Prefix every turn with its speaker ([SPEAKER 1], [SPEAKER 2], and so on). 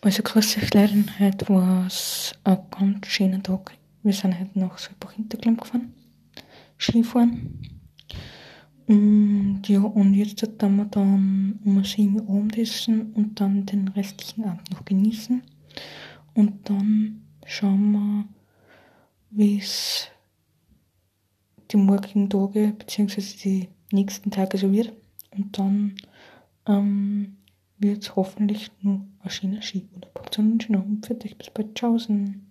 [SPEAKER 1] Also grüß euch leider, heute war ein ganz schöner Tag. Wir sind heute nach Salbach Hinterklemm gefahren, Skifahren. Und ja, und jetzt werden wir dann um 7 Uhr Abendessen und dann den restlichen Abend noch genießen. Und dann schauen wir, wie es die morgigen Tage bzw. die nächsten Tage so wird. Und dann ähm, wird es hoffentlich nur ein schöner Skiurlaub. Habt einen schönen Abend für dich. Bis bald. Tschaußen.